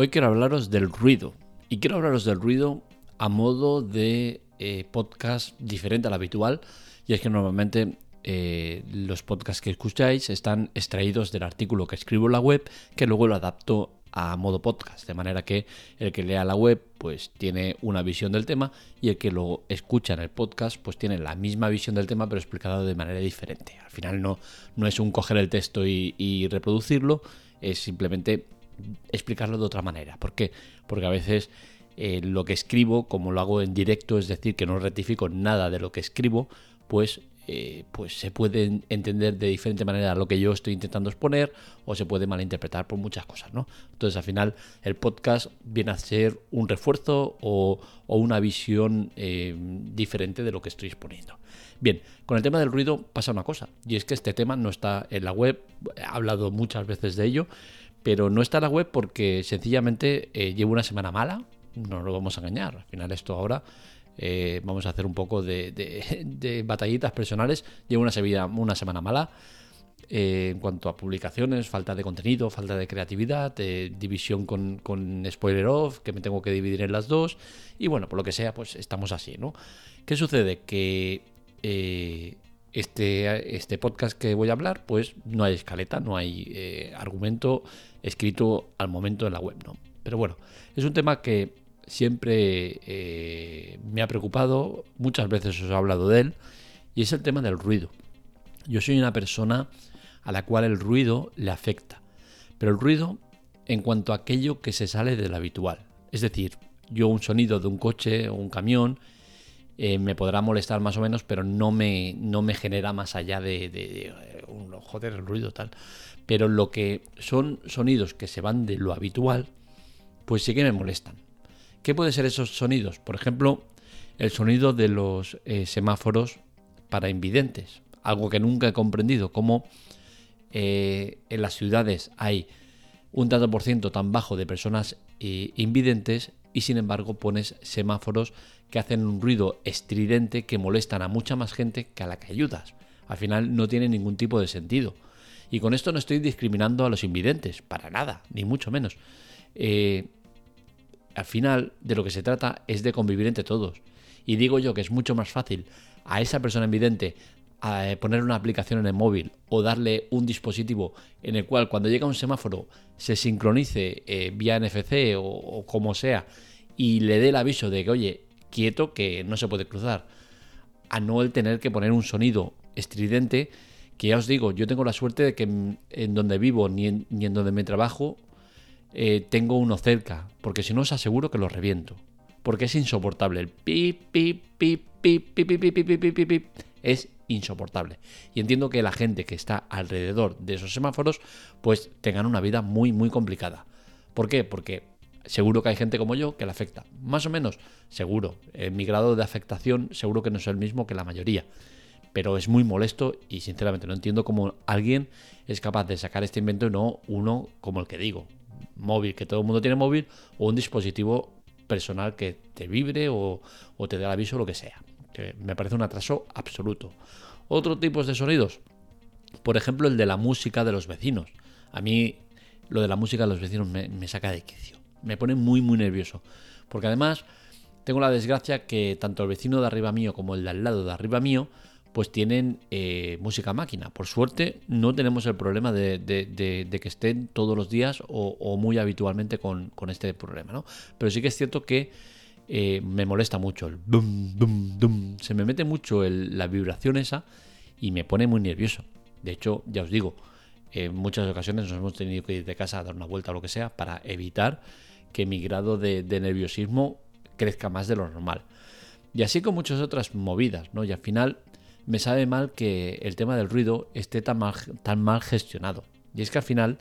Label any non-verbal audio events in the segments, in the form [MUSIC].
Hoy quiero hablaros del ruido. Y quiero hablaros del ruido a modo de eh, podcast diferente al habitual. Y es que normalmente eh, los podcasts que escucháis están extraídos del artículo que escribo en la web, que luego lo adapto a modo podcast, de manera que el que lea la web pues tiene una visión del tema y el que lo escucha en el podcast pues tiene la misma visión del tema pero explicado de manera diferente. Al final no, no es un coger el texto y, reproducirlo, es simplemente explicarlo de otra manera. ¿Por qué? Porque a veces eh, lo que escribo, como lo hago en directo, es decir, que no rectifico nada de lo que escribo, pues eh, pues se puede entender de diferente manera lo que yo estoy intentando exponer o se puede malinterpretar por muchas cosas, ¿no? Entonces al final el podcast viene a ser un refuerzo o, una visión eh, diferente de lo que estoy exponiendo. Bien, con el tema del ruido pasa una cosa, y es que este tema no está en la web, he hablado muchas veces de ello, pero no está la web porque sencillamente eh, llevo una semana mala, no lo vamos a engañar, al final esto ahora eh, vamos a hacer un poco de, [LAUGHS] batallitas personales. Llevo una, una semana mala. Eh, en cuanto a publicaciones, falta de contenido, falta de creatividad, división con, spoiler off, que me tengo que dividir en las dos. Y bueno, por lo que sea, pues estamos así, ¿no? ¿Qué sucede? Que este, este podcast que voy a hablar, pues no hay escaleta, no hay argumento escrito al momento en la web, ¿no? Pero bueno, es un tema que siempre eh, me ha preocupado, muchas veces os he hablado de él, y es el tema del ruido. Yo soy una persona a la cual el ruido le afecta, pero el ruido en cuanto a aquello que se sale del habitual. Es decir, yo un sonido de un coche o un camión eh, me podrá molestar más o menos, pero no me, no me genera más allá de, de, un, joder, el ruido tal. Pero lo que son sonidos que se van de lo habitual, pues sí que me molestan. ¿Qué pueden ser esos sonidos? Por ejemplo, el sonido de los eh, semáforos para invidentes. Algo que nunca he comprendido, cómo eh, en las ciudades hay un tanto por ciento tan bajo de personas eh, invidentes y sin embargo pones semáforos que hacen un ruido estridente que molestan a mucha más gente que a la que ayudas. Al final no tiene ningún tipo de sentido. Y con esto no estoy discriminando a los invidentes, para nada, ni mucho menos al final de lo que se trata es de convivir entre todos. Y digo yo que es mucho más fácil a esa persona invidente eh, poner una aplicación en el móvil o darle un dispositivo en el cual cuando llega un semáforo se sincronice eh, vía NFC o, como sea y le dé el aviso de que oye, quieto que no se puede cruzar, a no el tener que poner un sonido estridente que ya os digo, yo tengo la suerte de que en, donde vivo ni ni en donde me trabajo eh, tengo uno cerca, porque si no os aseguro que lo reviento. Porque es insoportable. El pip, pip, pip, pip, pip, pip, pip, pip, pip, pip, es insoportable. Y entiendo que la gente que está alrededor de esos semáforos, pues tengan una vida muy, muy complicada. ¿Por qué? Porque seguro que hay gente como yo que le afecta. Más o menos, seguro. mi grado de afectación seguro que no es el mismo que la mayoría. Pero es muy molesto y sinceramente no entiendo cómo alguien es capaz de sacar este invento y no uno como el que digo móvil, que todo el mundo tiene móvil, o un dispositivo personal que te vibre o, te dé el aviso, lo que sea. Que me parece un atraso absoluto. Otro tipo de sonidos, por ejemplo, el de la música de los vecinos. A mí lo de la música de los vecinos me saca de quicio. Me pone muy, muy nervioso. Porque además tengo la desgracia que tanto el vecino de arriba mío como el de al lado de arriba mío pues tienen eh, música máquina. Por suerte no tenemos el problema de, que estén todos los días o, muy habitualmente con, este problema, ¿no? Pero sí que es cierto que eh, me molesta mucho el bum, bum, bum. Se me mete mucho la vibración esa y me pone muy nervioso. De hecho, ya os digo, en muchas ocasiones nos hemos tenido que ir de casa a dar una vuelta o lo que sea para evitar que mi grado de, nerviosismo crezca más de lo normal. Y así con muchas otras movidas, ¿no? Y al final me sabe mal que el tema del ruido esté tan mal, gestionado. Y es que al final,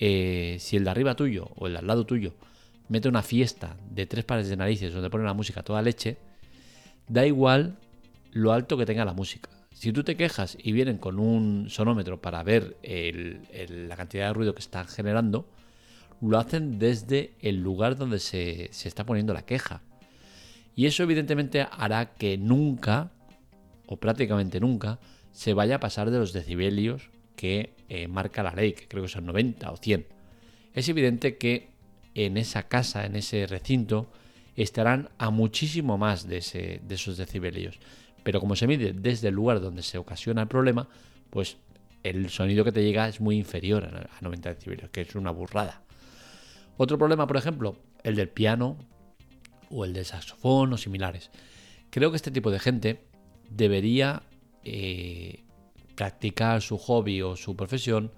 eh, si el de arriba tuyo o el de al lado tuyo mete una fiesta de tres pares de narices donde pone la música toda leche, da igual lo alto que tenga la música. Si tú te quejas y vienen con un sonómetro para ver la cantidad de ruido que están generando, lo hacen desde el lugar donde se, está poniendo la queja. Y eso evidentemente hará que nunca o prácticamente nunca se vaya a pasar de los decibelios que eh, marca la ley, que creo que son 90 o 100. Es evidente que en esa casa, en ese recinto, estarán a muchísimo más de esos decibelios. Pero como se mide desde el lugar donde se ocasiona el problema, pues el sonido que te llega es muy inferior a 90 decibelios, que es una burrada. Otro problema, por ejemplo, el del piano o el del saxofón o similares. Creo que este tipo de gente debería eh, practicar su hobby o su profesión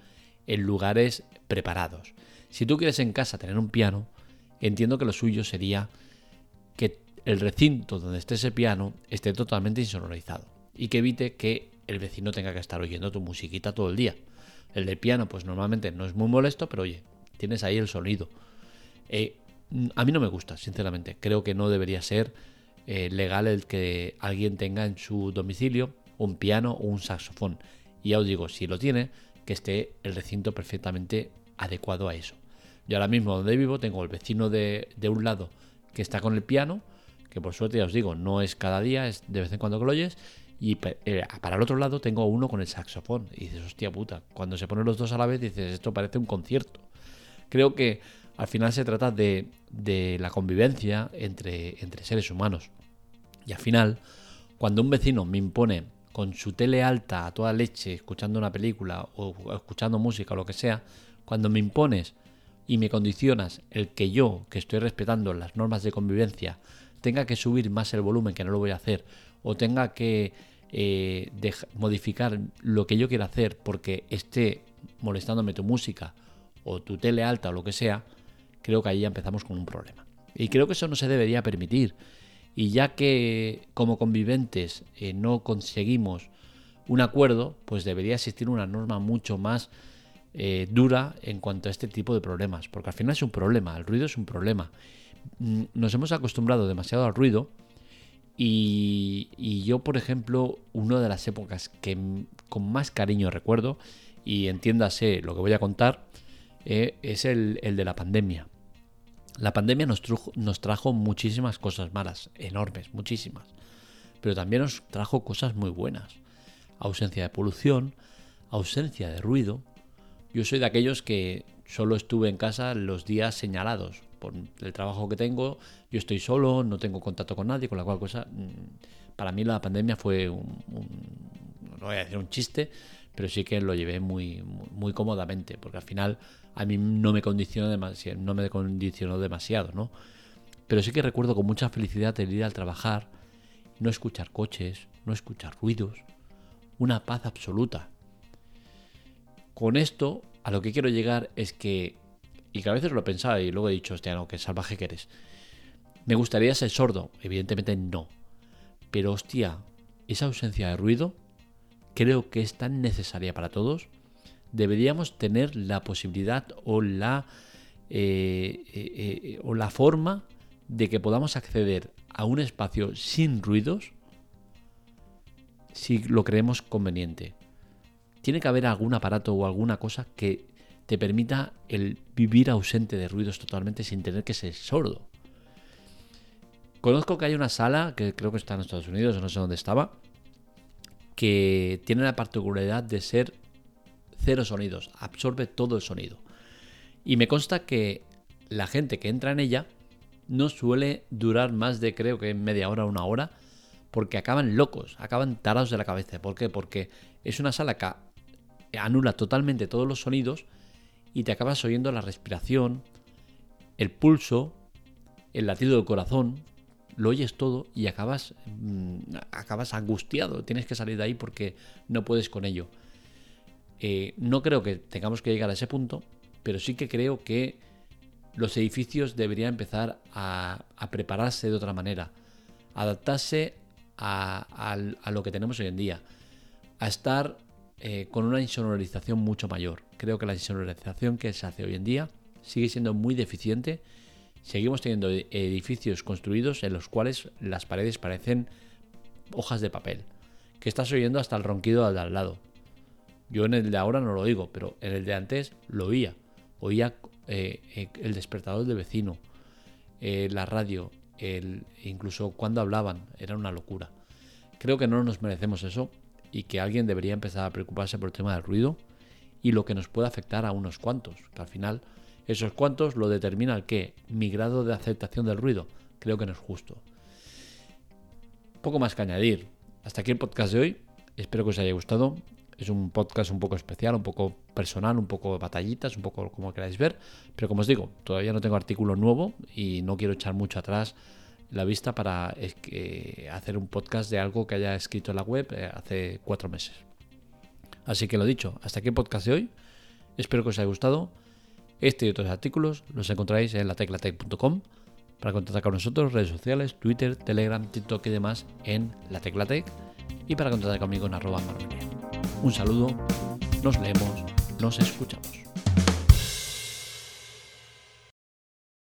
en lugares preparados. Si tú quieres en casa tener un piano, entiendo que lo suyo sería que el recinto donde esté ese piano esté totalmente insonorizado y que evite que el vecino tenga que estar oyendo tu musiquita todo el día. El del piano, pues normalmente no es muy molesto, pero oye, tienes ahí el sonido. Eh, a mí no me gusta, sinceramente. Creo que no debería ser eh, legal el que alguien tenga en su domicilio un piano o un saxofón. Y ya os digo, si lo tiene, que esté el recinto perfectamente adecuado a eso. Yo ahora mismo donde vivo tengo el vecino de, de un lado que está con el piano, que por suerte ya os digo, no es cada día, es de vez en cuando que lo oyes, y eh, para el otro lado tengo uno con el saxofón. Y dices, hostia puta, cuando se ponen los dos a la vez dices, esto parece un concierto. Creo que al final se trata de, de la convivencia entre, entre seres humanos. Y al final, cuando un vecino me impone con su tele alta a toda leche, escuchando una película o escuchando música o lo que sea, cuando me impones y me condicionas el que yo, que estoy respetando las normas de convivencia, tenga que subir más el volumen, que no lo voy a hacer, o tenga que eh, modificar lo que yo quiera hacer porque esté molestándome tu música o tu tele alta o lo que sea, creo que ahí ya empezamos con un problema. Y creo que eso no se debería permitir. Y ya que como conviventes eh, no conseguimos un acuerdo, pues debería existir una norma mucho más eh, dura en cuanto a este tipo de problemas. Porque al final es un problema, el ruido es un problema. Mm, nos hemos acostumbrado demasiado al ruido y, yo, por ejemplo, una de las épocas que con más cariño recuerdo, y entiéndase lo que voy a contar, eh, es el, de la pandemia. La pandemia nos, nos trajo muchísimas cosas malas, enormes, muchísimas. Pero también nos trajo cosas muy buenas. Ausencia de polución, ausencia de ruido. Yo soy de aquellos que solo estuve en casa los días señalados por el trabajo que tengo, yo estoy solo, no tengo contacto con nadie, con la cual cosa, mm, para mí la pandemia fue un, no voy a decir un chiste, pero sí que lo llevé muy, muy, cómodamente, porque al final a mí no me condicionó demasiado, no me condicionó demasiado, ¿no? Pero sí que recuerdo con mucha felicidad el ir al trabajar, no escuchar coches, no escuchar ruidos, una paz absoluta. Con esto, a lo que quiero llegar es que y que a veces lo he pensado y luego he dicho, hostia, no, qué salvaje que eres. ¿Me gustaría ser sordo? Evidentemente no. Pero hostia, esa ausencia de ruido creo que es tan necesaria para todos. Deberíamos tener la posibilidad o la, eh, eh, eh, o la forma de que podamos acceder a un espacio sin ruidos si lo creemos conveniente. Tiene que haber algún aparato o alguna cosa que te permita el vivir ausente de ruidos totalmente sin tener que ser sordo. Conozco que hay una sala, que creo que está en Estados Unidos, no sé dónde estaba, que tiene la particularidad de ser cero sonidos, absorbe todo el sonido. Y me consta que la gente que entra en ella no suele durar más de creo que media hora una hora, porque acaban locos, acaban tarados de la cabeza. ¿Por qué? Porque es una sala que anula totalmente todos los sonidos y te acabas oyendo la respiración, el pulso, el latido del corazón, lo oyes todo y acabas, mm, acabas angustiado, tienes que salir de ahí porque no puedes con ello. Eh, no creo que tengamos que llegar a ese punto, pero sí que creo que los edificios deberían empezar a, prepararse de otra manera, adaptarse a, lo que tenemos hoy en día, a estar eh, con una insonorización mucho mayor. Creo que la insonorización que se hace hoy en día sigue siendo muy deficiente. Seguimos teniendo edificios construidos en los cuales las paredes parecen hojas de papel, que estás oyendo hasta el ronquido de al lado. Yo en el de ahora no lo digo, pero en el de antes lo oía. Oía eh, eh, el despertador del vecino, la radio, el, incluso cuando hablaban, era una locura. Creo que no nos merecemos eso y que alguien debería empezar a preocuparse por el tema del ruido y lo que nos puede afectar a unos cuantos, que al final Esos cuantos lo determina el qué, mi grado de aceptación del ruido. Creo que no es justo. Poco más que añadir. Hasta aquí el podcast de hoy. Espero que os haya gustado. Es un podcast un poco especial, un poco personal, un poco batallitas, un poco como queráis ver. Pero como os digo, todavía no tengo artículo nuevo y no quiero echar mucho atrás la vista para hacer un podcast de algo que haya escrito en la web eh, hace cuatro meses. Así que lo dicho, hasta aquí el podcast de hoy. Espero que os haya gustado. Este y otros artículos los encontraréis en lateclatec.com para contactar con nosotros, redes sociales, Twitter, Telegram, TikTok y demás en la Teclatec y para contactar conmigo en arroba Un saludo, nos leemos, nos escuchamos.